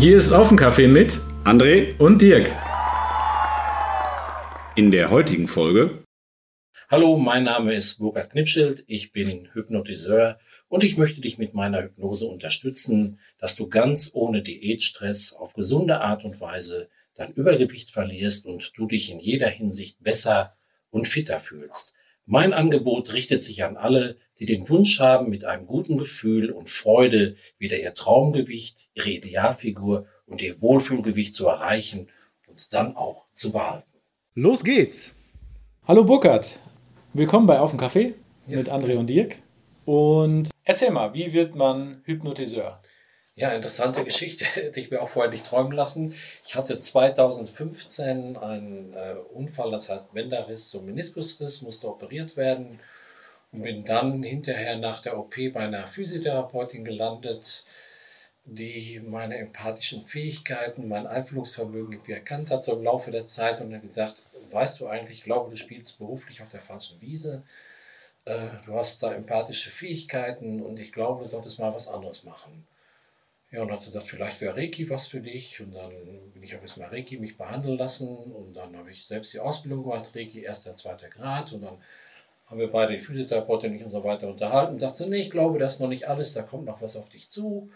Hier ist Offencafé mit André und Dirk. In der heutigen Folge. Hallo, mein Name ist Burkhard Knipschild, ich bin Hypnotiseur und ich möchte dich mit meiner Hypnose unterstützen, dass du ganz ohne Diätstress auf gesunde Art und Weise dein Übergewicht verlierst und du dich in jeder Hinsicht besser und fitter fühlst. Mein Angebot richtet sich an alle, die den Wunsch haben, mit einem guten Gefühl und Freude wieder ihr Traumgewicht, ihre Idealfigur und ihr Wohlfühlgewicht zu erreichen und dann auch zu behalten. Los geht's! Hallo Burkhard, willkommen bei Auf dem Café mit André und Dirk. Und erzähl mal, wie wird man Hypnotiseur? Ja, interessante Geschichte. Hätte ich mir auch vorher nicht träumen lassen. Ich hatte 2015 einen äh, Unfall, das heißt Bänderriss, so Meniskusriss, musste operiert werden und bin dann hinterher nach der OP bei einer Physiotherapeutin gelandet, die meine empathischen Fähigkeiten, mein Einfühlungsvermögen irgendwie erkannt hat, so im Laufe der Zeit und hat gesagt, weißt du eigentlich, ich glaube, du spielst beruflich auf der falschen Wiese. Äh, du hast da empathische Fähigkeiten und ich glaube, du solltest mal was anderes machen. Ja, und dann hat sie gesagt, vielleicht wäre Reiki was für dich. Und dann bin ich auch erstmal Reiki mich behandeln lassen. Und dann habe ich selbst die Ausbildung gemacht, Reiki erster, zweiter Grad. Und dann haben wir beide die Physiotherapeutin und so weiter unterhalten. Und dachte, nee, ich glaube, das ist noch nicht alles, da kommt noch was auf dich zu.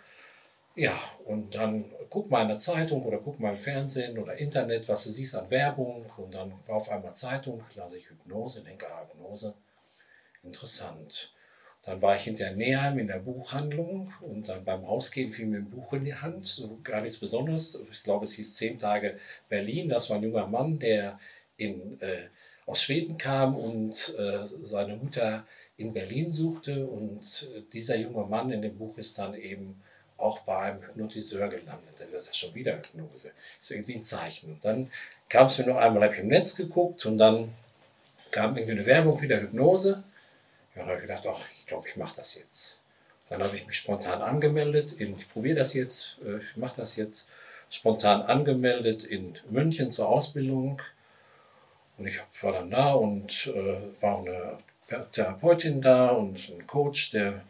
Ja, und dann guck mal in der Zeitung oder guck mal im Fernsehen oder Internet, was du siehst an Werbung. Und dann war auf einmal Zeitung, las ich Hypnose, denke, ah, Hypnose, interessant. Dann war ich hinterher Neheim in der Buchhandlung und dann beim Rausgehen fiel mir ein Buch in die Hand, so gar nichts Besonderes. Ich glaube, es hieß Zehn Tage Berlin. Das war ein junger Mann, der in, äh, aus Schweden kam und äh, seine Mutter in Berlin suchte. Und äh, dieser junge Mann in dem Buch ist dann eben auch bei einem Hypnotiseur gelandet. Dann wird das schon wieder Hypnose. Ist irgendwie ein Zeichen. Und dann kam es mir noch einmal, habe ich im Netz geguckt und dann kam irgendwie eine Werbung wieder Hypnose. Ja, dann habe ich gedacht, ach, ich glaube, ich mache das jetzt. Dann habe ich mich spontan angemeldet, in, ich probiere das jetzt, äh, ich mache das jetzt, spontan angemeldet in München zur Ausbildung. Und ich war dann da und äh, war eine Therapeutin da und ein Coach, der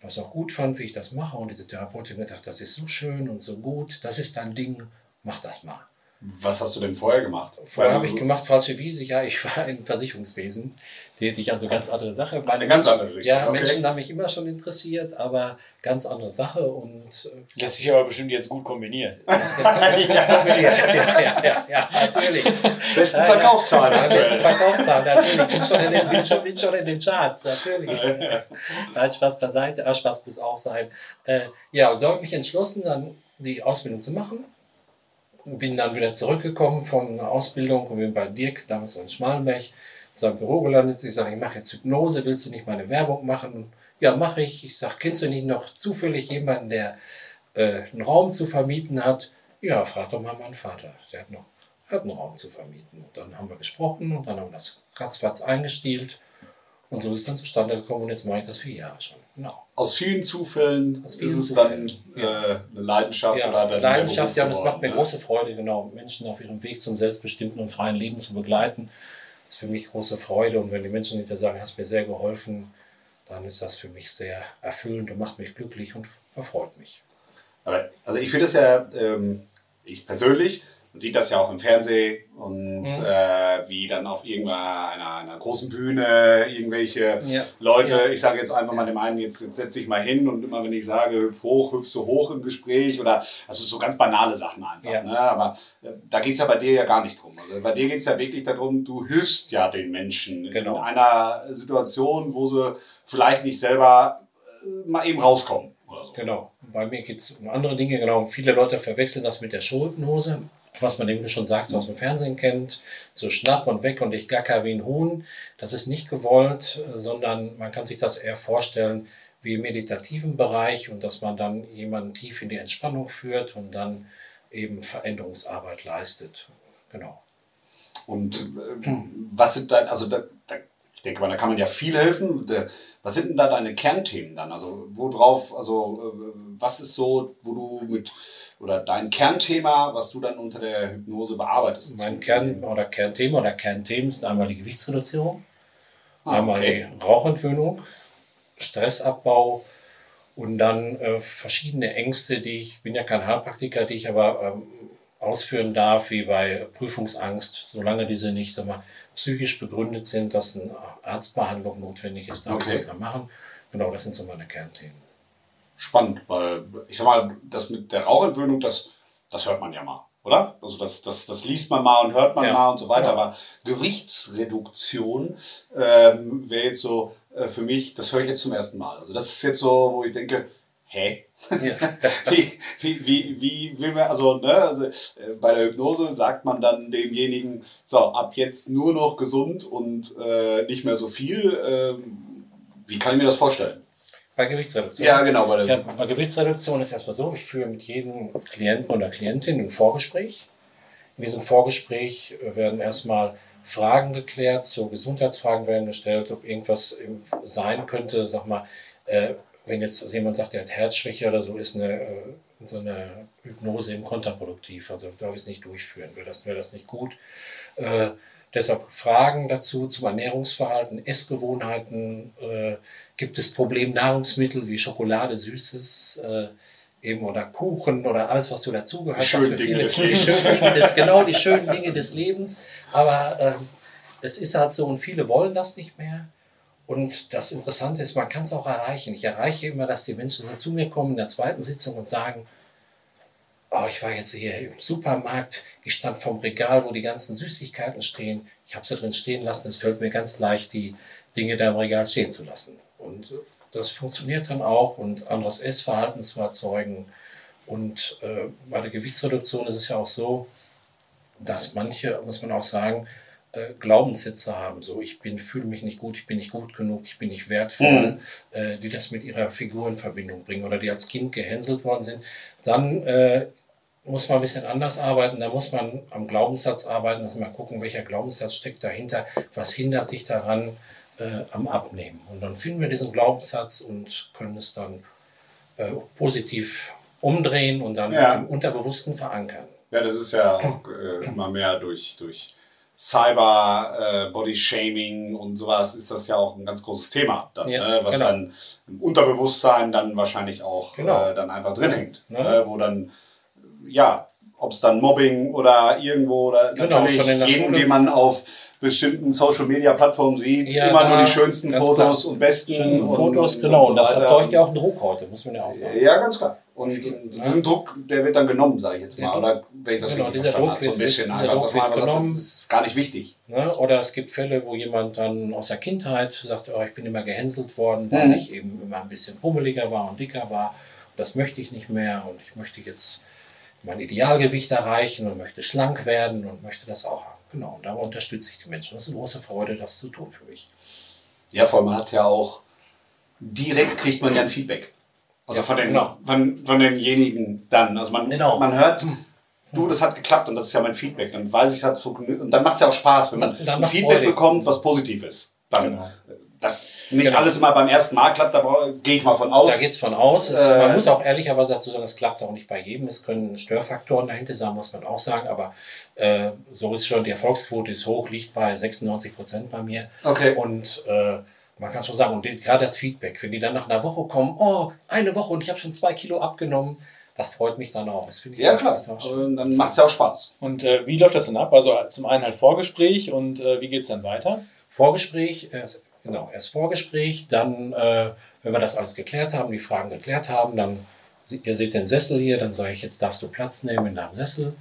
das auch gut fand, wie ich das mache. Und diese Therapeutin hat gesagt, das ist so schön und so gut, das ist dein Ding, mach das mal. Was hast du denn vorher gemacht? Vorher habe ich gemacht falsche Wiese. Ja, ich war im Versicherungswesen tätig, also ganz andere Sache. Meine Eine ganz andere Richtung. Ja, okay. Menschen haben mich immer schon interessiert, aber ganz andere Sache. Und äh, das ist aber bestimmt jetzt gut kombiniert. ja, ja, ja, ja, natürlich. Besten Verkaufszahlen. Ja, besten Verkaufszahlen, natürlich. Bin schon, in den, bin, schon, bin schon in den Charts, natürlich. Nein, Spaß beiseite, aber Spaß muss auch sein. Äh, ja, und so habe ich mich entschlossen, dann die Ausbildung zu machen bin dann wieder zurückgekommen von der Ausbildung und bin bei Dirk, damals in Schmalenberg, zu seinem Büro gelandet. Ich sage, ich mache jetzt Hypnose, willst du nicht meine Werbung machen? Ja, mache ich. Ich sage, kennst du nicht noch zufällig jemanden, der äh, einen Raum zu vermieten hat? Ja, frag doch mal meinen Vater. Der hat noch hat einen Raum zu vermieten. Und dann haben wir gesprochen und dann haben wir das ratzfatz eingestielt. Und so ist es dann zustande gekommen und jetzt mache ich das vier Jahre schon. Genau. Aus vielen Zufällen Aus vielen ist es Zufällen. dann äh, eine Leidenschaft ja, oder Leidenschaft, ja, und es macht mir ne? große Freude, genau, Menschen auf ihrem Weg zum selbstbestimmten und freien Leben zu begleiten. Das ist für mich große Freude und wenn die Menschen hinterher sagen, hast mir sehr geholfen, dann ist das für mich sehr erfüllend und macht mich glücklich und erfreut mich. Aber, also ich finde das ja, ähm, ich persönlich, man sieht das ja auch im Fernsehen und mhm. äh, wie dann auf irgendeiner einer, einer großen Bühne irgendwelche ja. Leute, ja. ich sage jetzt einfach mal dem einen, jetzt, jetzt setz dich mal hin und immer wenn ich sage, hüpf hoch, hüpf so hoch im Gespräch oder also so ganz banale Sachen einfach. Ja. Ne? Aber äh, da geht es ja bei dir ja gar nicht drum. Also bei dir geht es ja wirklich darum, du hilfst ja den Menschen genau. in einer Situation, wo sie vielleicht nicht selber äh, mal eben rauskommen. So. Genau. Bei mir geht es um andere Dinge. Genau. Viele Leute verwechseln das mit der Schuldenhose was man eben schon sagt, aus dem Fernsehen kennt, so schnapp und weg und ich gacker wie ein Huhn. Das ist nicht gewollt, sondern man kann sich das eher vorstellen wie im meditativen Bereich und dass man dann jemanden tief in die Entspannung führt und dann eben Veränderungsarbeit leistet. Genau. Und äh, was sind dann, also da, denke mal, da kann man ja viel helfen. Was sind denn da deine Kernthemen dann? Also worauf, also äh, was ist so, wo du mit oder dein Kernthema, was du dann unter der Hypnose bearbeitest? Mein Kern oder Kernthema oder Kernthemen sind einmal die Gewichtsreduzierung. Ah, Einmal okay. die Rauchentwöhnung, Stressabbau und dann äh, verschiedene Ängste, die ich, bin ja kein Heilpraktiker, die ich aber ähm, ausführen darf, wie bei Prüfungsangst, solange diese nicht mal, psychisch begründet sind, dass eine Arztbehandlung notwendig ist, darf okay. ich das dann machen. Genau, das sind so meine Kernthemen. Spannend, weil ich sag mal, das mit der Rauchentwöhnung, das, das hört man ja mal, oder? Also das, das, das liest man mal und hört man ja. mal und so weiter, ja. aber Gewichtsreduktion ähm, wäre jetzt so äh, für mich, das höre ich jetzt zum ersten Mal. Also das ist jetzt so, wo ich denke, hä? Ja. wie, wie, wie, wie will man, also, ne, also äh, bei der Hypnose sagt man dann demjenigen, so, ab jetzt nur noch gesund und äh, nicht mehr so viel. Ähm, wie kann ich mir das vorstellen? Bei Gewichtsreduktion? Ja, genau. Bei, ja, bei Gewichtsreduktion ist erstmal so, ich führe mit jedem Klienten oder Klientin ein Vorgespräch. In diesem Vorgespräch werden erstmal Fragen geklärt, so Gesundheitsfragen werden gestellt, ob irgendwas sein könnte, sag mal, äh, wenn jetzt jemand sagt, der hat Herzschwäche oder so, ist eine, äh, so eine Hypnose eben kontraproduktiv. Also darf ich es nicht durchführen, wäre das, wäre das nicht gut. Äh, deshalb Fragen dazu zum Ernährungsverhalten, Essgewohnheiten. Äh, gibt es Problemnahrungsmittel wie Schokolade, Süßes? Äh, eben oder Kuchen oder alles, was du dazugehört hast. Für viele, die schönen Dinge des, genau, die schönen Dinge des Lebens. Aber ähm, es ist halt so und viele wollen das nicht mehr. Und das Interessante ist, man kann es auch erreichen. Ich erreiche immer, dass die Menschen zu mir kommen in der zweiten Sitzung und sagen, oh, ich war jetzt hier im Supermarkt, ich stand vorm Regal, wo die ganzen Süßigkeiten stehen. Ich habe sie drin stehen lassen. Es fällt mir ganz leicht, die Dinge da im Regal stehen zu lassen. Und das funktioniert dann auch und anderes Essverhalten zu erzeugen. Und äh, bei der Gewichtsreduktion ist es ja auch so, dass manche, muss man auch sagen, äh, Glaubenssätze haben, so ich bin, fühle mich nicht gut, ich bin nicht gut genug, ich bin nicht wertvoll, mhm. äh, die das mit ihrer Figur in Verbindung bringen oder die als Kind gehänselt worden sind, dann äh, muss man ein bisschen anders arbeiten, da muss man am Glaubenssatz arbeiten, muss man gucken, welcher Glaubenssatz steckt dahinter, was hindert dich daran äh, am Abnehmen. Und dann finden wir diesen Glaubenssatz und können es dann äh, positiv umdrehen und dann ja. im Unterbewussten verankern. Ja, das ist ja auch äh, immer mehr durch, durch Cyber, äh, Body Shaming und sowas ist das ja auch ein ganz großes Thema, dann, ja, ne? was genau. dann im Unterbewusstsein dann wahrscheinlich auch genau. äh, dann einfach drin hängt, ja. ne? wo dann ja, ob es dann Mobbing oder irgendwo oder genau, natürlich jeden, den man auf bestimmten Social Media Plattformen sieht, ja, immer nur die schönsten Fotos klar. und besten schönsten und, Fotos, genau. Und, so das erzeugt ja auch einen Druck heute, muss man ja auch sagen. Ja, ganz klar. Und, diesen Druck, der wird dann genommen, sage ich jetzt mal. Oder wenn ich das genau, richtig verstanden habe, so ein bisschen einfach, Druck dass man einfach genommen. sagt, das ist gar nicht wichtig. Ne? Oder es gibt Fälle, wo jemand dann aus der Kindheit sagt, oh, ich bin immer gehänselt worden, weil mhm. ich eben immer ein bisschen pummeliger war und dicker war. Und das möchte ich nicht mehr und ich möchte jetzt mein Idealgewicht erreichen und möchte schlank werden und möchte das auch haben. Genau, und da unterstütze ich die Menschen. Das ist eine große Freude, das zu tun für mich. Ja, vor allem man hat ja auch, direkt kriegt man ja ein Feedback. Also ja, von, den, genau. von, von denjenigen dann. Also man, genau. man hört, du, das hat geklappt und das ist ja mein Feedback. Dann weiß ich, hat und dann macht es ja auch Spaß, wenn man dann, dann Feedback Freude. bekommt, was positiv ist. Dann, genau dass nicht genau. alles immer beim ersten Mal klappt, da gehe ich mal von aus. Da geht es von aus. Es, äh, man muss auch ehrlicherweise dazu sagen, es klappt auch nicht bei jedem. Es können Störfaktoren dahinter sein, muss man auch sagen. Aber äh, so ist schon, die Erfolgsquote ist hoch, liegt bei 96 Prozent bei mir. Okay. Und äh, man kann schon sagen, und gerade das Feedback, wenn die dann nach einer Woche kommen, oh, eine Woche und ich habe schon zwei Kilo abgenommen, das freut mich dann auch. Das finde ich ja, klar. Dann macht es ja auch Spaß. Und äh, wie läuft das dann ab? Also zum einen halt Vorgespräch und äh, wie geht es dann weiter? Vorgespräch, äh, Genau, erst Vorgespräch, dann, äh, wenn wir das alles geklärt haben, die Fragen geklärt haben, dann, ihr seht den Sessel hier, dann sage ich, jetzt darfst du Platz nehmen in deinem Sessel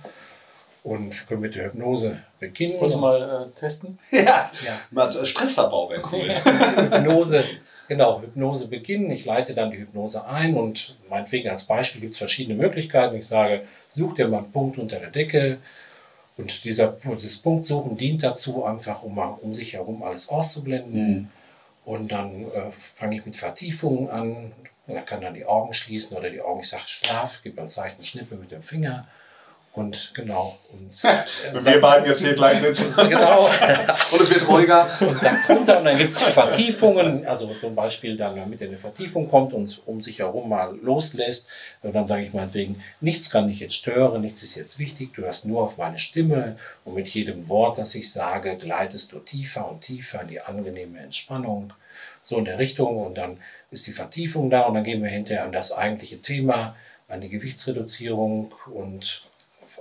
und wir können mit der Hypnose beginnen. Wolltest du mal äh, testen? Ja, ja. mal Stressabbau wäre cool. Hypnose, genau, Hypnose beginnen. Ich leite dann die Hypnose ein und meinetwegen als Beispiel gibt es verschiedene Möglichkeiten. Ich sage, such dir mal einen Punkt unter der Decke, und dieser, dieses Punktsuchen dient dazu, einfach um, um sich herum alles auszublenden. Mhm. Und dann äh, fange ich mit Vertiefungen an. Man kann dann die Augen schließen oder die Augen, ich sage Schlaf, gibt ein Zeichen, Schnippe mit dem Finger. Und genau. Und, äh, wir beiden jetzt hier gleich sitzen. genau. und es wird ruhiger. Und sagt runter und dann gibt es Vertiefungen. Also zum Beispiel dann, damit er eine Vertiefung kommt und um sich herum mal loslässt. Und dann sage ich meinetwegen, nichts kann dich jetzt stören, nichts ist jetzt wichtig, du hörst nur auf meine Stimme. Und mit jedem Wort, das ich sage, gleitest du tiefer und tiefer in die angenehme Entspannung. So in der Richtung. Und dann ist die Vertiefung da und dann gehen wir hinterher an das eigentliche Thema, an die Gewichtsreduzierung und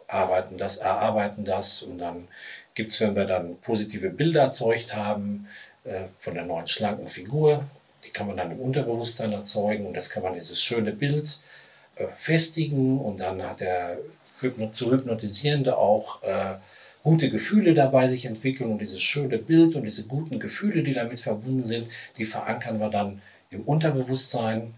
arbeiten das, erarbeiten das und dann gibt es, wenn wir dann positive Bilder erzeugt haben äh, von der neuen schlanken Figur, die kann man dann im Unterbewusstsein erzeugen und das kann man dieses schöne Bild äh, festigen und dann hat der zu Hypnotisierende auch äh, gute Gefühle dabei sich entwickeln und dieses schöne Bild und diese guten Gefühle, die damit verbunden sind, die verankern wir dann im Unterbewusstsein.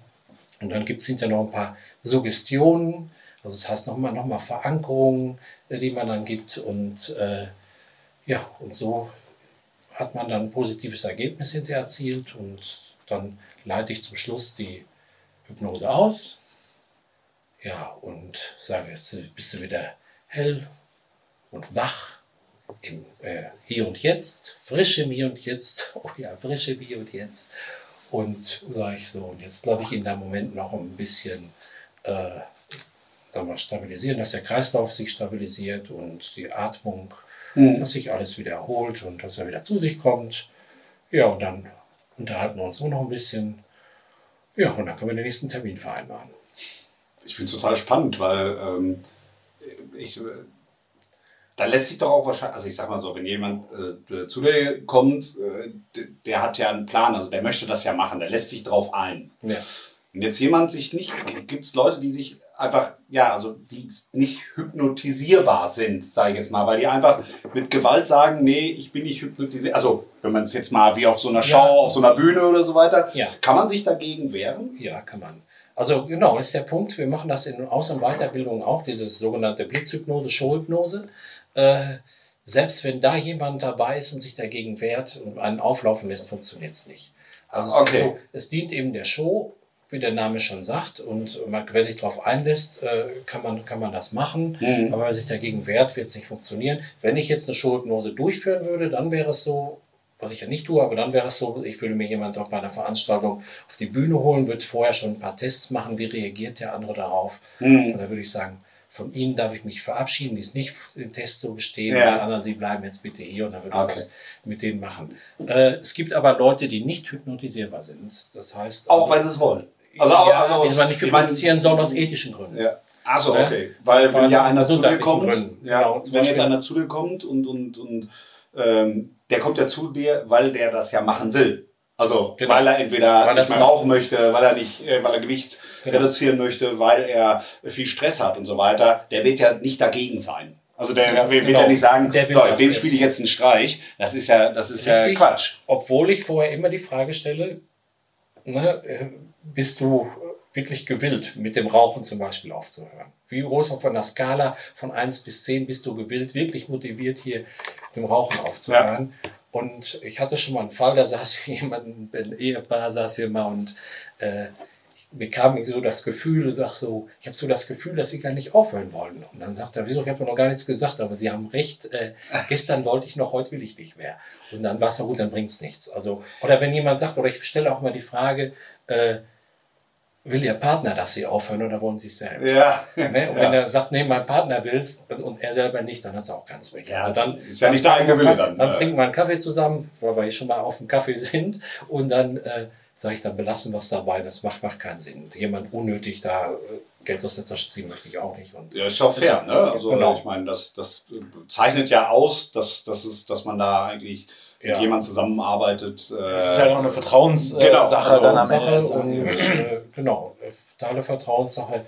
Und dann gibt es hinterher noch ein paar Suggestionen, also das heißt nochmal noch mal Verankerungen, äh, die man dann gibt. Und äh, ja, und so hat man dann ein positives Ergebnis hinterher erzielt. Und dann leite ich zum Schluss die Hypnose aus. Ja, und sage, jetzt bist du wieder hell und wach im äh, Hier und Jetzt, frisch im Hier und Jetzt. Oh ja, frisch im Hier und Jetzt. Und sage ich so, und jetzt lasse ich in dem Moment noch ein bisschen äh, wir, stabilisieren, dass der Kreislauf sich stabilisiert und die Atmung, mhm. dass sich alles wieder erholt und dass er wieder zu sich kommt. Ja, und dann unterhalten wir uns nur noch ein bisschen. Ja, und dann können wir den nächsten Termin vereinbaren. Ich finde es total spannend, weil ähm, ich, da lässt sich doch auch wahrscheinlich, also ich sag mal so, wenn jemand äh, zu dir kommt, äh, der hat ja einen Plan, also der möchte das ja machen, der lässt sich drauf ein. Ja. Wenn jetzt jemand sich nicht, gibt es Leute, die sich einfach, ja, also die nicht hypnotisierbar sind, sage ich jetzt mal, weil die einfach mit Gewalt sagen, nee, ich bin nicht hypnotisiert. Also, wenn man es jetzt mal wie auf so einer Show, ja. auf so einer Bühne oder so weiter, ja. kann man sich dagegen wehren? Ja, kann man. Also genau, das ist der Punkt. Wir machen das in Aus- und Weiterbildung auch, diese sogenannte Blitzhypnose, Showhypnose. Äh, selbst wenn da jemand dabei ist und sich dagegen wehrt und einen auflaufen lässt, funktioniert es nicht. Also es, okay. so, es dient eben der Show wie der Name schon sagt. Und man, wer sich darauf einlässt, äh, kann, man, kann man das machen. Mhm. Aber wer sich dagegen wehrt, wird es nicht funktionieren. Wenn ich jetzt eine Showhypnose durchführen würde, dann wäre es so, was ich ja nicht tue, aber dann wäre es so, ich würde mir jemand auch bei einer Veranstaltung auf die Bühne holen, würde vorher schon ein paar Tests machen, wie reagiert der andere darauf. Mhm. Und da würde ich sagen, von Ihnen darf ich mich verabschieden, die ist nicht im Test so bestehen, ja. die anderen, Sie bleiben jetzt bitte hier und dann würde ich okay. das mit denen machen. Äh, es gibt aber Leute, die nicht hypnotisierbar sind. Das heißt. Auch also, wenn sie es wollen. Also, auch, ja, also, die man nicht hypnotisieren soll aus ethischen Gründen. Ja. Achso, okay. Weil wenn ja einer zu dir kommt, ja, genau, wenn jetzt einer zu dir kommt und, und, und ähm, der kommt ja zu dir, weil der das ja machen will. Also genau. weil er entweder weil nicht mehr rauchen möchte, weil er nicht, äh, weil er Gewicht genau. reduzieren möchte, weil er viel Stress hat und so weiter, der wird ja nicht dagegen sein. Also der ja, wird genau. ja nicht sagen, so, dem spiele ich jetzt einen Streich. Das ist ja, das ist Richtig, ja Quatsch. Obwohl ich vorher immer die Frage stelle, ne, äh, bist du wirklich gewillt, mit dem Rauchen zum Beispiel aufzuhören? Wie groß auf einer Skala von 1 bis 10 bist du gewillt, wirklich motiviert hier mit dem Rauchen aufzuhören? Ja. Und ich hatte schon mal einen Fall, da saß jemand, ein Ehepaar saß hier mal und äh, mir kam so das Gefühl, sag so, ich habe so das Gefühl, dass sie gar nicht aufhören wollen. Und dann sagt er, wieso, ich habe noch gar nichts gesagt, aber sie haben recht, äh, gestern wollte ich noch, heute will ich nicht mehr. Und dann war es ja gut, dann bringt es nichts. Also, oder wenn jemand sagt, oder ich stelle auch mal die Frage, äh, will Ihr Partner, dass Sie aufhören oder wollen Sie es selbst? Ja. Ne? Und ja. wenn er sagt, nee, mein Partner will es und er selber nicht, dann hat es auch ganz weg. Ja, also dann ist ja nicht der eigene Wille dann. Dann trinken wir einen Kaffee zusammen, weil wir hier schon mal auf dem Kaffee sind und dann äh, sage ich, dann belassen wir es dabei, das macht, macht keinen Sinn. Jemand unnötig da äh, Geld aus der Tasche ziehen möchte ich auch nicht. Und ja, ist auch fair, ne? Also genau. ich meine, das, das zeichnet ja aus, dass, dass, es, dass man da eigentlich ja. mit jemand zusammenarbeitet. Äh, das ist halt auch eine Vertrauenssache äh, genau, dann am Ende. Und, äh, genau, totale Vertrauenssache.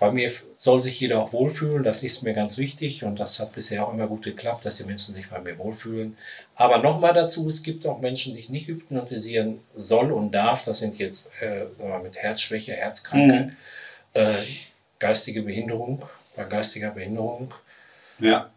Bei mir soll sich jeder auch wohlfühlen, das ist mir ganz wichtig und das hat bisher auch immer gut geklappt, dass die Menschen sich bei mir wohlfühlen. Aber nochmal dazu, es gibt auch Menschen, die ich nicht hypnotisieren soll und darf. Das sind jetzt äh, mit Herzschwäche, Herzkranke, mhm. Äh, geistige Behinderung, bei geistiger Behinderung. Ja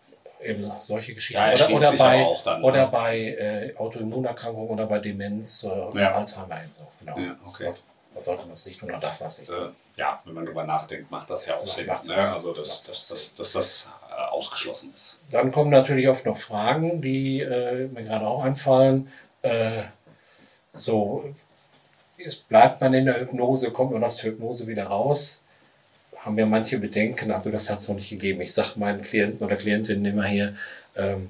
eben solche Geschichten. Ja, oder, oder bei, dann, oder ja. bei äh, Autoimmunerkrankungen oder bei Demenz oder ja. Alzheimer. So. Genau. Ja, okay. sollte man es nicht tun oder darf man es nicht. Äh, ja, wenn man darüber nachdenkt, macht das ja auch Sinn. Ne? Also, dass, dass, dass, dass das äh, ausgeschlossen ist. Dann kommen natürlich oft noch Fragen, die äh, mir gerade auch einfallen. Äh, so, es bleibt man in der Hypnose, kommt man aus der Hypnose wieder raus? Haben ja manche Bedenken, also das hat es noch nicht gegeben. Ich sage meinen Klienten oder Klientinnen immer hier, ähm,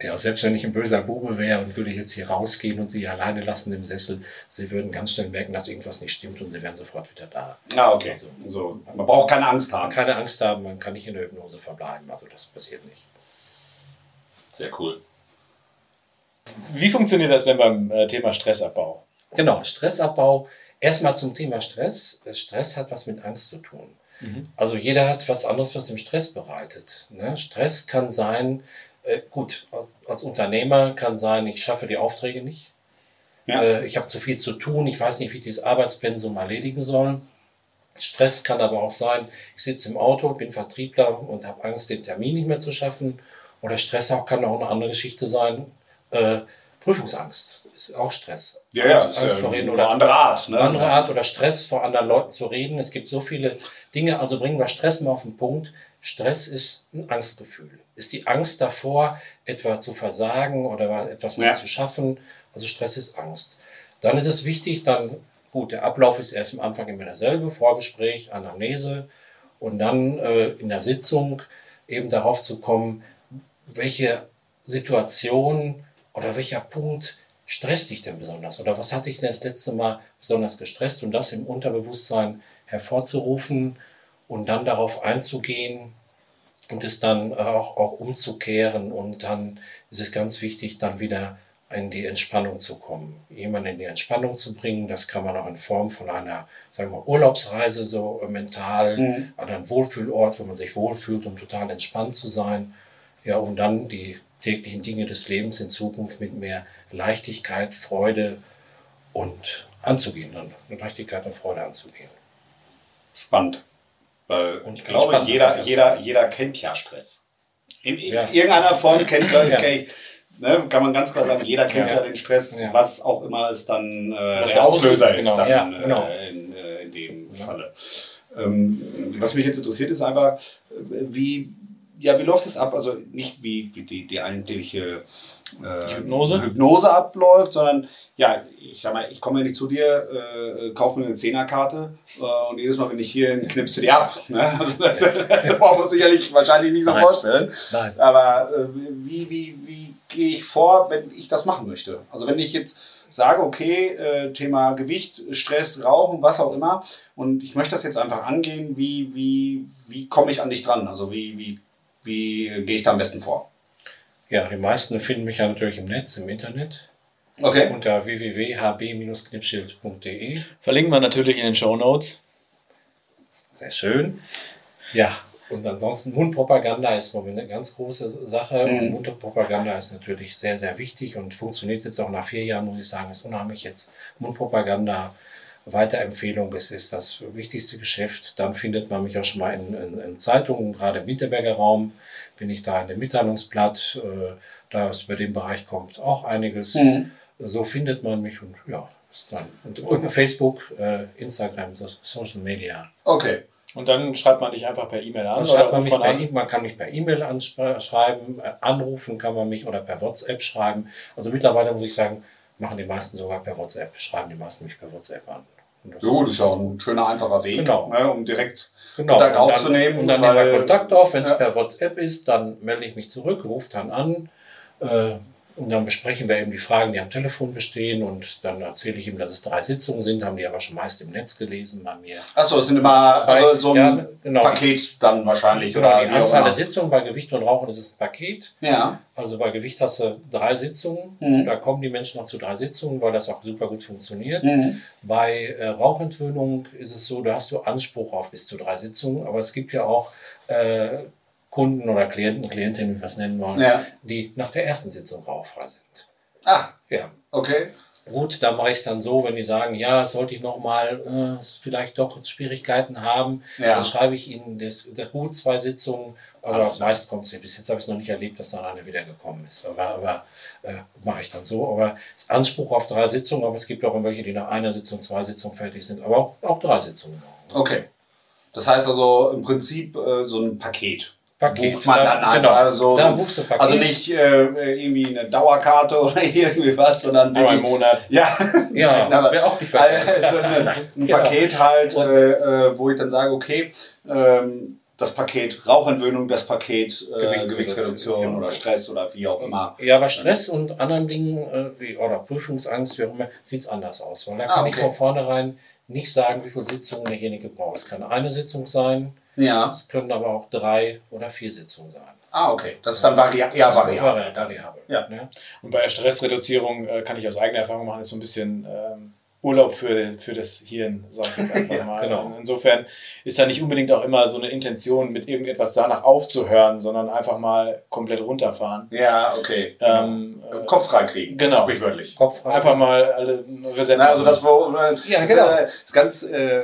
ja, selbst wenn ich ein böser Bube wäre und würde jetzt hier rausgehen und sie alleine lassen im Sessel, sie würden ganz schnell merken, dass irgendwas nicht stimmt und sie wären sofort wieder da. Ah, okay. Also, so, man braucht keine Angst haben. Keine Angst haben, man kann nicht in der Hypnose verbleiben. Also das passiert nicht. Sehr cool. Wie funktioniert das denn beim äh, Thema Stressabbau? Genau, Stressabbau. Erstmal zum Thema Stress. Stress hat was mit Angst zu tun. Mhm. Also jeder hat was anderes, was ihm Stress bereitet. Ne? Stress kann sein, äh, gut, als Unternehmer kann sein, ich schaffe die Aufträge nicht. Ja. Äh, ich habe zu viel zu tun, ich weiß nicht, wie ich dieses Arbeitspensum erledigen soll. Stress kann aber auch sein, ich sitze im Auto, bin Vertriebler und habe Angst, den Termin nicht mehr zu schaffen. Oder Stress auch kann auch eine andere Geschichte sein. Äh, Prüfungsangst ist auch Stress. Ja, ja, Angst, Angst vor reden oder andere Art. Ne? Andere Art oder Stress vor anderen Leuten zu reden. Es gibt so viele Dinge, also bringen wir Stress mal auf den Punkt. Stress ist ein Angstgefühl. Ist die Angst davor, etwa zu versagen oder etwas nicht ja. zu schaffen. Also Stress ist Angst. Dann ist es wichtig, dann, gut, der Ablauf ist erst am Anfang immer derselbe, Vorgespräch, Anamnese und dann äh, in der Sitzung eben darauf zu kommen, welche Situation oder welcher Punkt stresst dich denn besonders? Oder was hat dich denn das letzte Mal besonders gestresst? Und das im Unterbewusstsein hervorzurufen und dann darauf einzugehen und es dann auch, auch umzukehren. Und dann ist es ganz wichtig, dann wieder in die Entspannung zu kommen. Jemanden in die Entspannung zu bringen, das kann man auch in Form von einer, sagen wir, Urlaubsreise so mental, mhm. an einen Wohlfühlort, wo man sich wohlfühlt, um total entspannt zu sein. Ja, um dann die täglichen Dinge des Lebens in Zukunft mit mehr Leichtigkeit, Freude und anzugehen, dann mit Leichtigkeit und Freude anzugehen. Spannend. Weil und ich glaube, jeder, jeder, jeder kennt ja Stress. In, in ja. irgendeiner Form kennt, ja. kenn ich, ne, kann man ganz klar sagen, jeder kennt ja, ja den Stress, was auch immer es dann äh, der Auslöser ist, genau. dann, genau. äh, in, äh, in dem Falle. Ähm, was mich jetzt interessiert, ist einfach, äh, wie, ja, wie läuft es ab? Also nicht wie, wie die, die eigentliche äh, Hypnose? Hypnose abläuft, sondern ja, ich sag mal, ich komme ja nicht zu dir, äh, kaufe mir eine Zehnerkarte äh, und jedes Mal, wenn ich hier ein knipse dir ab. Ne? Also das, das braucht man sicherlich wahrscheinlich nicht so Nein. vorstellen. Nein. Aber äh, wie, wie, wie gehe ich vor, wenn ich das machen möchte? Also wenn ich jetzt sage, okay, äh, Thema Gewicht, Stress, Rauchen, was auch immer, und ich möchte das jetzt einfach angehen, wie, wie, wie komme ich an dich dran? Also wie, wie wie gehe ich da am besten vor? Ja, die meisten finden mich ja natürlich im Netz, im Internet. Okay. Unter www.hb-knipschild.de. Verlinken wir natürlich in den Show Notes. Sehr schön. Ja, und ansonsten Mundpropaganda ist eine ganz große Sache. Mhm. Und Mundpropaganda ist natürlich sehr, sehr wichtig und funktioniert jetzt auch nach vier Jahren, muss ich sagen, ist unheimlich jetzt Mundpropaganda Weiterempfehlung, es ist das wichtigste Geschäft. Dann findet man mich auch schon mal in, in, in Zeitungen, gerade im Winterberger Raum bin ich da in dem Mitteilungsblatt. Äh, da ist bei dem Bereich kommt auch einiges. Mhm. So findet man mich und ja, ist dann. Und, und Facebook, äh, Instagram, Social Media. Okay. Und dann schreibt man dich einfach per E-Mail an. Oder man, mich man, per, e man kann mich per E-Mail anschreiben, äh, anrufen kann man mich oder per WhatsApp schreiben. Also mittlerweile muss ich sagen, machen die meisten sogar per WhatsApp, schreiben die meisten mich per WhatsApp an. Jo, das ist ja auch ein schöner, einfacher Weg, genau. ne, um direkt genau. Kontakt und aufzunehmen. und dann weil, nehmen wir Kontakt auf. Wenn es ja. per WhatsApp ist, dann melde ich mich zurück, rufe dann an. Äh, und dann besprechen wir eben die Fragen, die am Telefon bestehen. Und dann erzähle ich ihm, dass es drei Sitzungen sind, haben die aber schon meist im Netz gelesen bei mir. Achso, es sind immer also so ein ja, genau. Paket dann wahrscheinlich. Genau, oder die Anzahl der Sitzungen bei Gewicht und Rauchen ist es ein Paket. Ja. Also bei Gewicht hast du drei Sitzungen. Mhm. Da kommen die Menschen auch zu drei Sitzungen, weil das auch super gut funktioniert. Mhm. Bei äh, Rauchentwöhnung ist es so, da hast du Anspruch auf bis zu drei Sitzungen. Aber es gibt ja auch äh, Kunden oder Klienten, Klientinnen, wie wir es nennen wollen, ja. die nach der ersten Sitzung rauchfrei sind. Ah, ja. Okay. Gut, da mache ich es dann so, wenn die sagen, ja, sollte ich nochmal äh, vielleicht doch Schwierigkeiten haben, ja. dann schreibe ich ihnen das, das gut zwei Sitzungen, aber Alles meist kommt es. Bis jetzt habe ich es noch nicht erlebt, dass dann einer wiedergekommen ist. Aber, aber äh, mache ich dann so. Aber es ist Anspruch auf drei Sitzungen, aber es gibt auch welche, die nach einer Sitzung, zwei Sitzungen fertig sind, aber auch, auch drei Sitzungen. Okay. Das heißt also im Prinzip äh, so ein Paket. Paket. Bucht man dann einfach genau. so. Da buchst du Paket. Also nicht äh, irgendwie eine Dauerkarte oder irgendwie was, sondern Einmal im Monat. Ja, ja wäre auch nicht also ein, ein Paket halt, äh, äh, wo ich dann sage, okay, ähm, das Paket Rauchentwöhnung, das Paket äh, Gewichtsreduktion oder Stress oder wie auch immer. Ja, bei Stress und anderen Dingen äh, wie oder Prüfungsangst, wie auch immer, sieht es anders aus. Weil da ah, kann okay. ich von vornherein nicht sagen, wie viele Sitzungen derjenige braucht. Es kann eine Sitzung sein, ja. Es können aber auch drei oder vier Sitzungen sein. Ah, okay. Das ist dann vari eher variabel. variabel. Ja. ja. Und bei der Stressreduzierung äh, kann ich aus eigener Erfahrung machen, ist so ein bisschen ähm, Urlaub für, für das Hirn, sage ich jetzt einfach ja, mal. Genau. Insofern ist da nicht unbedingt auch immer so eine Intention, mit irgendetwas danach aufzuhören, sondern einfach mal komplett runterfahren. Ja, okay. Ähm, äh, Kopf freikriegen. Genau. Sprichwörtlich. Kopf frei. Einfach mal alle Reserven. Also das war ja, genau. ist, äh, ist ganz äh,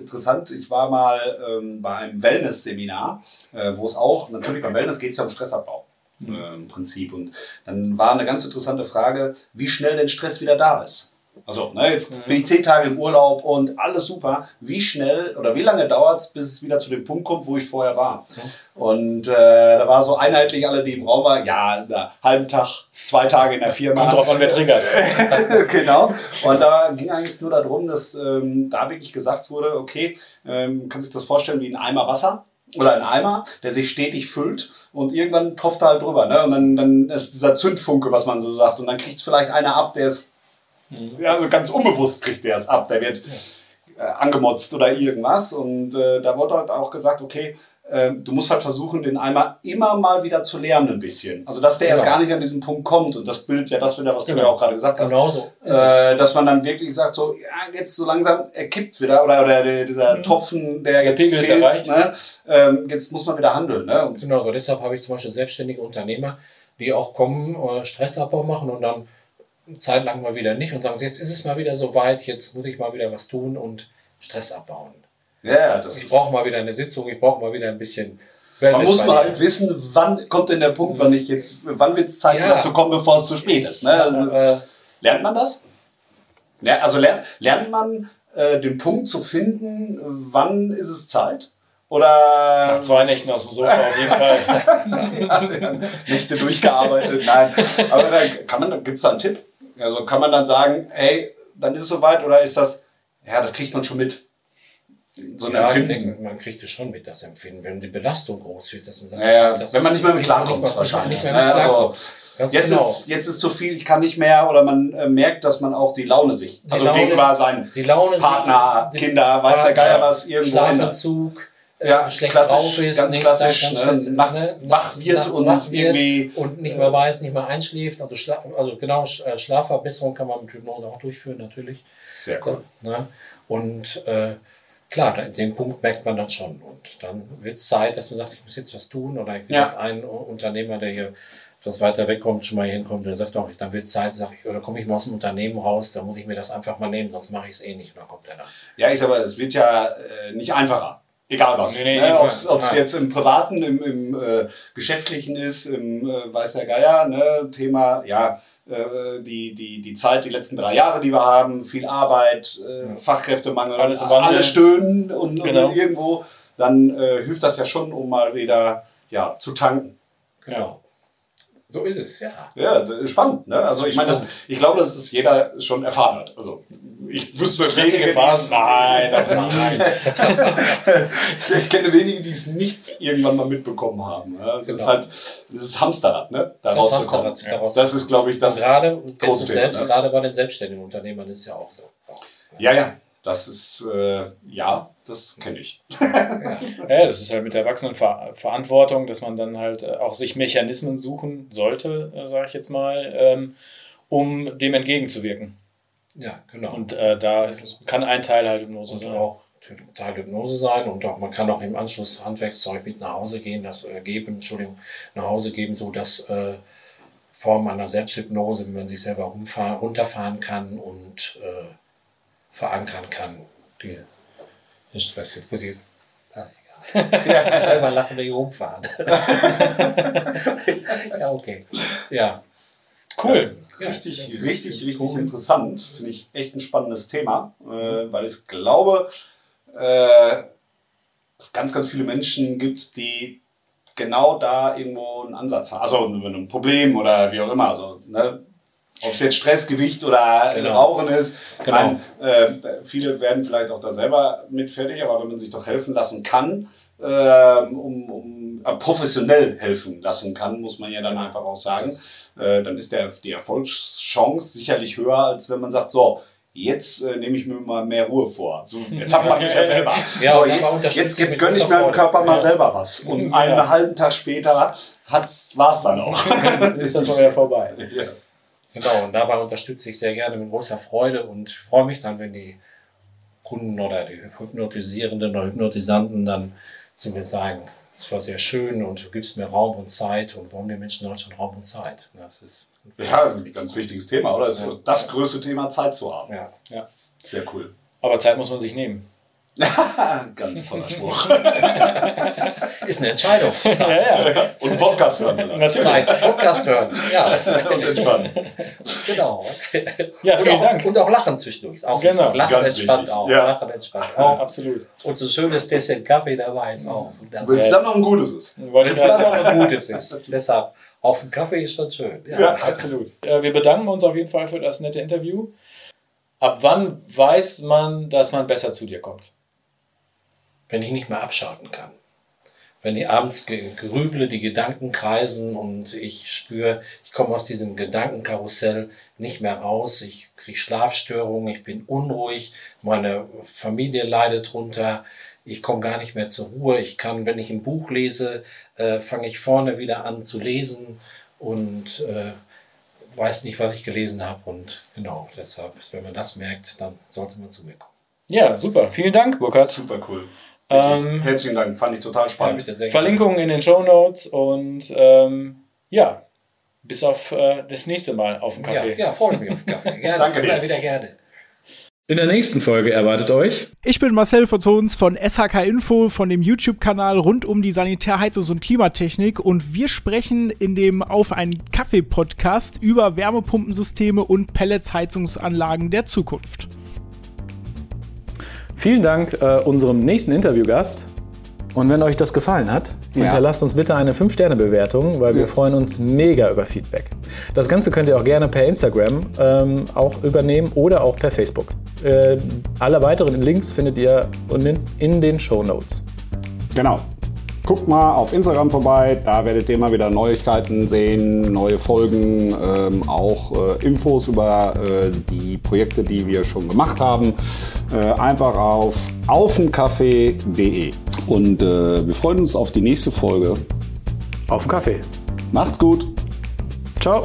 interessant. Ich war mal ähm, bei einem Wellness-Seminar, äh, wo es auch, natürlich beim Wellness geht es ja um Stressabbau. Mhm. im Prinzip. Und dann war eine ganz interessante Frage, wie schnell denn Stress wieder da ist. Also, ne, jetzt bin ich zehn Tage im Urlaub und alles super. Wie schnell oder wie lange dauert es, bis es wieder zu dem Punkt kommt, wo ich vorher war? Und äh, da war so einheitlich alle, die im Raum waren, ja, einen halben Tag, zwei Tage in der Firma. Kommt drauf an, wer triggert. genau. Und da ging eigentlich nur darum, dass ähm, da wirklich gesagt wurde, okay, ähm, kann sich das vorstellen wie ein Eimer Wasser oder ein Eimer, der sich stetig füllt und irgendwann tropft er halt drüber. Ne? Und dann, dann ist dieser Zündfunke, was man so sagt. Und dann kriegt es vielleicht einer ab, der ist Mhm. Ja, also ganz unbewusst kriegt der es ab. Der wird äh, angemotzt oder irgendwas. Und äh, da wurde halt auch gesagt, okay, äh, du musst halt versuchen, den Eimer immer mal wieder zu lernen ein bisschen. Also dass der genau. erst gar nicht an diesen Punkt kommt. Und das bildet ja das wieder, was genau. du ja auch gerade gesagt hast. Genau so. Äh, dass man dann wirklich sagt, so, ja, jetzt so langsam, er kippt wieder. Oder, oder dieser mhm. Tropfen, der, der jetzt fehlt, erreicht. Ne? Ähm, jetzt muss man wieder handeln. Ne? Und genau so. Deshalb habe ich zum Beispiel selbstständige Unternehmer, die auch kommen, äh, Stressabbau machen und dann Zeit lang mal wieder nicht und sagen, jetzt ist es mal wieder so weit, jetzt muss ich mal wieder was tun und Stress abbauen. Ja, das ich brauche mal wieder eine Sitzung, ich brauche mal wieder ein bisschen Wellness Man muss mal halt wissen, wann kommt denn der Punkt, wann ich jetzt, wann wird es Zeit ja. dazu kommen, bevor es zu spät ist. Ne? Also, äh, lernt man das? Also lernt, lernt man äh, den Punkt zu finden, wann ist es Zeit? Oder. Nach zwei Nächten aus dem Sofa auf jeden Fall. ja, Nächte durchgearbeitet, nein. Aber da kann man, gibt's da einen Tipp? Also kann man dann sagen, hey, dann ist es soweit oder ist das, ja, das kriegt man schon mit. So ein ja, Empfinden. ich denke, man kriegt es schon mit, das Empfinden, wenn die Belastung groß wird. Dass man sagt, ja, ja. wenn man nicht mehr mit klarkommt, wahrscheinlich. Nicht mehr mit klarkommt. Also, jetzt, genau. ist, jetzt ist zu viel, ich kann nicht mehr, oder man äh, merkt, dass man auch die Laune sich, die also Laune, gegenüber seinen Partner, sich, Kinder, weiß der Geier was, irgendwo Schlafentzug, ja, schlecht drauf ist, ganz klassisch, Zeit, ganz ne, nachts ne, wach wird nachts und wach wird irgendwie und nicht mehr weiß, nicht mehr einschläft. Also, Schla also genau, äh, Schlafverbesserung kann man mit Hypnose auch durchführen, natürlich. Sehr cool. Ne? Und äh, klar, den Punkt merkt man dann schon. Und dann wird es Zeit, dass man sagt, ich muss jetzt was tun. Oder ich ja. ein Unternehmer, der hier etwas weiter wegkommt, schon mal hinkommt, der sagt auch, dann wird es Zeit, sag ich, oder komme ich mal aus dem Unternehmen raus, dann muss ich mir das einfach mal nehmen, sonst mache ich es eh nicht. Und dann kommt er dann. Ja, ich sage es wird ja äh, nicht einfacher. Egal was. Nee, nee, ne? Ob es jetzt im Privaten, im, im äh, Geschäftlichen ist, im äh, weiß der Geier, ne? Thema, ja, äh, die, die, die Zeit, die letzten drei Jahre, die wir haben, viel Arbeit, äh, Fachkräftemangel, alles alle stöhnen und, genau. und irgendwo, dann äh, hilft das ja schon, um mal wieder ja, zu tanken. Genau. So ist es, ja. Ja, spannend. Ne? Also ich meine, ich glaube, dass das jeder schon erfahren hat. Also ich wüsste stressige Phasen. Nein, nein. ich kenne wenige, die es nicht irgendwann mal mitbekommen haben. Ja? Das genau. ist halt dieses Hamsterrad, ne? Da das rauszukommen. Hamsterrad, ja. Das ist, glaube ich, das. Und gerade, große selbst, ne? gerade bei den selbstständigen Unternehmern ist es ja auch so. Ja, ja. Das ist, äh, ja, das kenne ich. ja, das ist halt mit der wachsenden Ver Verantwortung, dass man dann halt äh, auch sich Mechanismen suchen sollte, äh, sage ich jetzt mal, ähm, um dem entgegenzuwirken. Ja, genau. Und äh, da kann ein Teil halt Hypnose sein. auch Teil Hypnose sein und auch man kann auch im Anschluss Handwerkszeug mit nach Hause gehen, das äh, geben, Entschuldigung, nach Hause geben, so dass äh, Form einer Selbsthypnose, wie man sich selber runterfahren kann und äh, verankern kann. Die, den Stress. Jetzt muss ich. Ah, egal. selber lassen wir hier rumfahren. ja, okay. Ja. Cool. Ja, richtig, richtig, richtig, richtig interessant. Finde ich echt ein spannendes Thema, äh, weil ich glaube, äh, es ganz, ganz viele Menschen gibt, die genau da irgendwo einen Ansatz haben. Also ein Problem oder wie auch immer. Also, ne? Ob es jetzt Stressgewicht oder genau. Rauchen ist. Genau. Meine, äh, viele werden vielleicht auch da selber mit fertig, aber wenn man sich doch helfen lassen kann, äh, um, um professionell helfen lassen kann, muss man ja dann einfach auch sagen, äh, dann ist der, die Erfolgschance sicherlich höher, als wenn man sagt, so, jetzt äh, nehme ich mir mal mehr Ruhe vor. So Etappen mache ich ja selber. Ja, so, jetzt, jetzt, jetzt gönne ich meinem Körper mal selber was. Und einen ja. halben Tag später war es dann auch. ist dann schon wieder vorbei. Ja. Genau, und dabei unterstütze ich sehr gerne mit großer Freude und freue mich dann, wenn die Kunden oder die Hypnotisierenden oder Hypnotisanten dann zu mir sagen, es war sehr schön und du gibst mir Raum und Zeit und warum die Menschen in Deutschland Raum und Zeit. Das ist ja, das ist ein ganz wichtiges Thema, oder? Das ist ja. das größte Thema, Zeit zu haben. Ja. ja. Sehr cool. Aber Zeit muss man sich nehmen. Ganz toller Spruch. Ist eine Entscheidung. Ja, ja. Und Podcast hören. Natürlich. Zeit, Podcast hören. Ja. Und entspannen. Genau. Ja, vielen und auch, Dank. Und auch Lachen zwischendurch. Auch genau. Lachen Ganz entspannt wichtig. auch. Ja. Lachen entspannt auch. Absolut. Und so schön ist Tässchen Kaffee dabei ist auch. Wenn es dann noch ein gutes ist. Wenn es dann noch ein gutes ist. Deshalb, auf dem Kaffee ist schon schön. Ja, ja absolut. Äh, wir bedanken uns auf jeden Fall für das nette Interview. Ab wann weiß man, dass man besser zu dir kommt? Wenn ich nicht mehr abschalten kann. Wenn ich abends grüble, die Gedanken kreisen und ich spüre, ich komme aus diesem Gedankenkarussell nicht mehr raus, ich kriege Schlafstörungen, ich bin unruhig, meine Familie leidet drunter, ich komme gar nicht mehr zur Ruhe. Ich kann, wenn ich ein Buch lese, äh, fange ich vorne wieder an zu lesen und äh, weiß nicht, was ich gelesen habe. Und genau, deshalb, wenn man das merkt, dann sollte man zu mir kommen. Ja, super. Vielen Dank, Burkhard. Super cool. Ähm, Herzlichen Dank, fand ich total spannend. Verlinkungen in den Show Notes und ähm, ja, bis auf äh, das nächste Mal auf dem Kaffee. Ja, ja freue mich auf den Kaffee. Gerne, Danke dir. wieder gerne. In der nächsten Folge erwartet euch. Ich bin Marcel Verzons von SHK Info, von dem YouTube-Kanal rund um die Sanitärheizungs- und Klimatechnik und wir sprechen in dem Auf einen Kaffee-Podcast über Wärmepumpensysteme und Pelletsheizungsanlagen der Zukunft. Vielen Dank äh, unserem nächsten Interviewgast. Und wenn euch das gefallen hat, ja. hinterlasst uns bitte eine 5-Sterne-Bewertung, weil wir freuen uns mega über Feedback. Das Ganze könnt ihr auch gerne per Instagram ähm, auch übernehmen oder auch per Facebook. Äh, alle weiteren Links findet ihr in, in den Show Notes. Genau. Guckt mal auf Instagram vorbei, da werdet ihr immer wieder Neuigkeiten sehen, neue Folgen, ähm, auch äh, Infos über äh, die Projekte, die wir schon gemacht haben. Äh, einfach auf aufenkaffee.de. Und äh, wir freuen uns auf die nächste Folge. Auf den Kaffee. Macht's gut. Ciao.